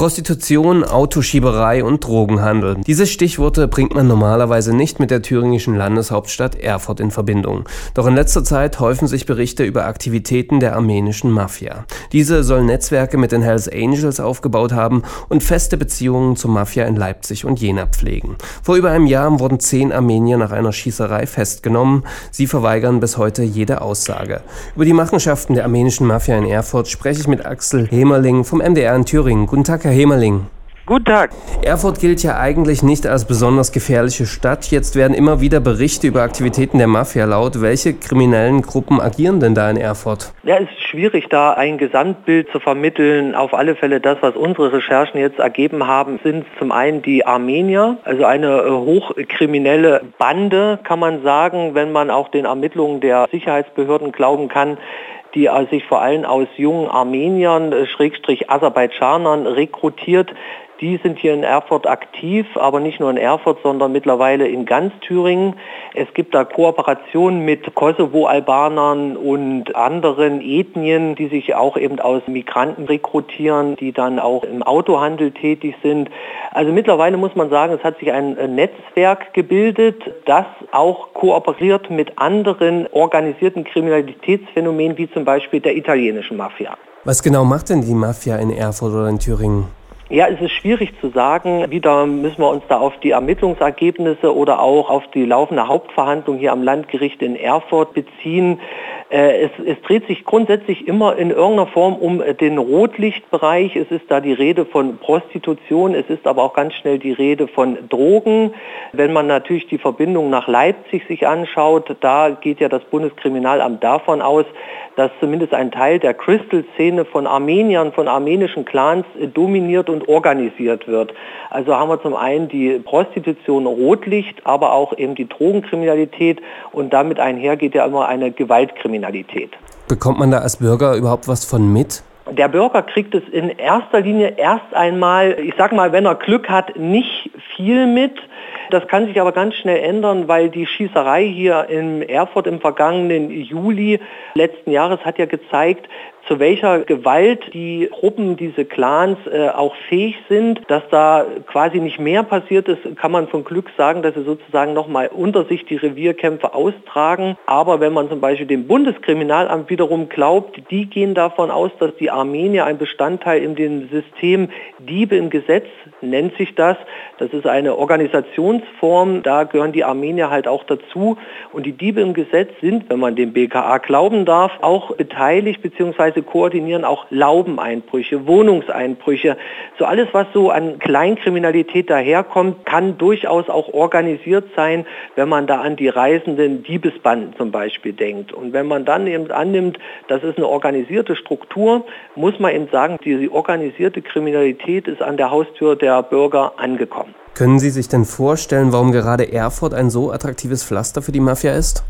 Prostitution, Autoschieberei und Drogenhandel. Diese Stichworte bringt man normalerweise nicht mit der thüringischen Landeshauptstadt Erfurt in Verbindung. Doch in letzter Zeit häufen sich Berichte über Aktivitäten der armenischen Mafia. Diese soll Netzwerke mit den Hells Angels aufgebaut haben und feste Beziehungen zur Mafia in Leipzig und Jena pflegen. Vor über einem Jahr wurden zehn Armenier nach einer Schießerei festgenommen. Sie verweigern bis heute jede Aussage. Über die Machenschaften der armenischen Mafia in Erfurt spreche ich mit Axel Hemerling vom MDR in Thüringen. Guten Tag, Herr Herr Hemerling. Guten Tag. Erfurt gilt ja eigentlich nicht als besonders gefährliche Stadt. Jetzt werden immer wieder Berichte über Aktivitäten der Mafia laut. Welche kriminellen Gruppen agieren denn da in Erfurt? Ja, es ist schwierig, da ein Gesamtbild zu vermitteln. Auf alle Fälle das, was unsere Recherchen jetzt ergeben haben, sind zum einen die Armenier, also eine äh, hochkriminelle Bande, kann man sagen, wenn man auch den Ermittlungen der Sicherheitsbehörden glauben kann die sich vor allem aus jungen Armeniern, äh, Schrägstrich Aserbaidschanern rekrutiert, die sind hier in Erfurt aktiv, aber nicht nur in Erfurt, sondern mittlerweile in ganz Thüringen. Es gibt da Kooperationen mit Kosovo-Albanern und anderen Ethnien, die sich auch eben aus Migranten rekrutieren, die dann auch im Autohandel tätig sind. Also mittlerweile muss man sagen, es hat sich ein Netzwerk gebildet, das auch kooperiert mit anderen organisierten Kriminalitätsphänomenen, wie zum Beispiel der italienischen Mafia. Was genau macht denn die Mafia in Erfurt oder in Thüringen? Ja, es ist schwierig zu sagen. Wieder müssen wir uns da auf die Ermittlungsergebnisse oder auch auf die laufende Hauptverhandlung hier am Landgericht in Erfurt beziehen. Äh, es, es, dreht sich grundsätzlich immer in irgendeiner Form um den Rotlichtbereich. Es ist da die Rede von Prostitution, es ist aber auch ganz schnell die Rede von Drogen. Wenn man natürlich die Verbindung nach Leipzig sich anschaut, da geht ja das Bundeskriminalamt davon aus, dass zumindest ein Teil der Crystal-Szene von Armeniern, von armenischen Clans äh, dominiert und organisiert wird. Also haben wir zum einen die Prostitution Rotlicht, aber auch eben die Drogenkriminalität und damit einher geht ja immer eine Gewaltkriminalität. Kriminalität. Bekommt man da als Bürger überhaupt was von mit? Der Bürger kriegt es in erster Linie erst einmal, ich sag mal, wenn er Glück hat, nicht viel mit. Das kann sich aber ganz schnell ändern, weil die Schießerei hier in Erfurt im vergangenen Juli letzten Jahres hat ja gezeigt, zu welcher Gewalt die Gruppen, diese Clans äh, auch fähig sind. Dass da quasi nicht mehr passiert ist, kann man von Glück sagen, dass sie sozusagen nochmal unter sich die Revierkämpfe austragen. Aber wenn man zum Beispiel dem Bundeskriminalamt wiederum glaubt, die gehen davon aus, dass die Armenier ein Bestandteil in dem System Diebe im Gesetz, nennt sich das. Das ist eine Organisationsform, da gehören die Armenier halt auch dazu. Und die Diebe im Gesetz sind, wenn man dem BKA glauben darf, auch beteiligt bzw teilweise koordinieren auch Laubeneinbrüche, Wohnungseinbrüche. So alles, was so an Kleinkriminalität daherkommt, kann durchaus auch organisiert sein, wenn man da an die reisenden Diebesbanden zum Beispiel denkt. Und wenn man dann eben annimmt, das ist eine organisierte Struktur, muss man eben sagen, diese organisierte Kriminalität ist an der Haustür der Bürger angekommen. Können Sie sich denn vorstellen, warum gerade Erfurt ein so attraktives Pflaster für die Mafia ist?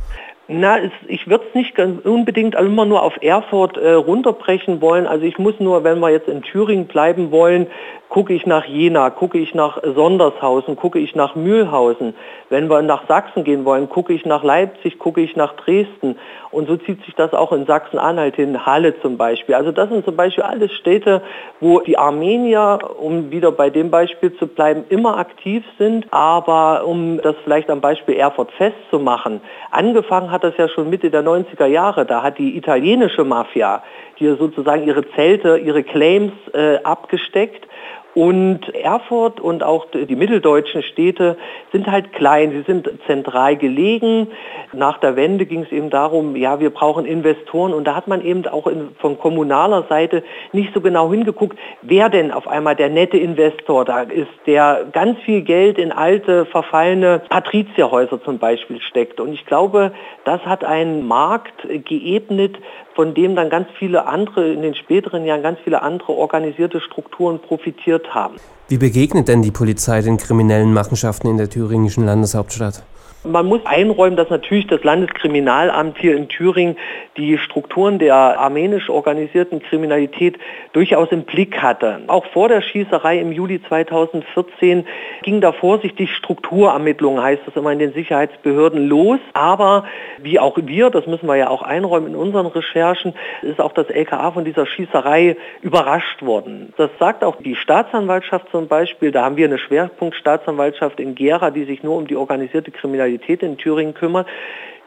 Na, es, ich würde es nicht unbedingt immer nur auf Erfurt äh, runterbrechen wollen. Also ich muss nur, wenn wir jetzt in Thüringen bleiben wollen, gucke ich nach Jena, gucke ich nach Sondershausen, gucke ich nach Mühlhausen. Wenn wir nach Sachsen gehen wollen, gucke ich nach Leipzig, gucke ich nach Dresden. Und so zieht sich das auch in Sachsen-Anhalt hin, Halle zum Beispiel. Also das sind zum Beispiel alles Städte, wo die Armenier, um wieder bei dem Beispiel zu bleiben, immer aktiv sind. Aber um das vielleicht am Beispiel Erfurt festzumachen, angefangen hat das ja schon Mitte der 90er Jahre. Da hat die italienische Mafia hier sozusagen ihre Zelte, ihre Claims äh, abgesteckt und Erfurt und auch die mitteldeutschen Städte sind halt klein, sie sind zentral gelegen. Nach der Wende ging es eben darum, ja, wir brauchen Investoren und da hat man eben auch in, von kommunaler Seite nicht so genau hingeguckt, wer denn auf einmal der nette Investor da ist, der ganz viel Geld in alte, verfallene Patrizierhäuser zum Beispiel steckt. Und ich glaube, das hat einen Markt geebnet, von dem dann ganz viele andere, in den späteren Jahren ganz viele andere organisierte Strukturen profitiert haben. Wie begegnet denn die Polizei den kriminellen Machenschaften in der thüringischen Landeshauptstadt? Man muss einräumen, dass natürlich das Landeskriminalamt hier in Thüringen die Strukturen der armenisch organisierten Kriminalität durchaus im Blick hatte. Auch vor der Schießerei im Juli 2014 ging da vorsichtig Strukturermittlungen, heißt das immer in den Sicherheitsbehörden, los. Aber wie auch wir, das müssen wir ja auch einräumen in unseren Recherchen, ist auch das LKA von dieser Schießerei überrascht worden. Das sagt auch die Staatsanwaltschaft zum Beispiel. Da haben wir eine Schwerpunktstaatsanwaltschaft in Gera, die sich nur um die organisierte Kriminalität in Thüringen kümmert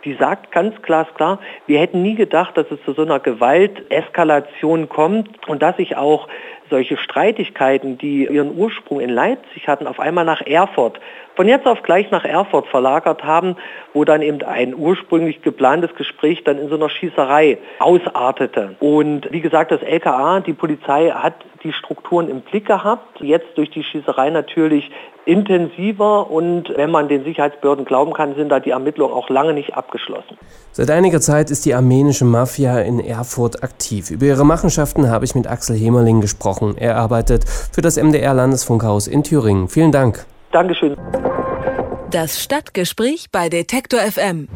die sagt ganz glasklar, wir hätten nie gedacht, dass es zu so einer Gewalteskalation kommt und dass sich auch solche Streitigkeiten, die ihren Ursprung in Leipzig hatten, auf einmal nach Erfurt, von jetzt auf gleich nach Erfurt verlagert haben, wo dann eben ein ursprünglich geplantes Gespräch dann in so einer Schießerei ausartete. Und wie gesagt, das LKA, die Polizei hat die Strukturen im Blick gehabt, jetzt durch die Schießerei natürlich intensiver und wenn man den Sicherheitsbehörden glauben kann, sind da die Ermittlungen auch lange nicht abgeschlossen. Seit einiger Zeit ist die armenische Mafia in Erfurt aktiv. Über ihre Machenschaften habe ich mit Axel Hemerling gesprochen. Er arbeitet für das MDR Landesfunkhaus in Thüringen. Vielen Dank. Dankeschön. Das Stadtgespräch bei Detektor FM.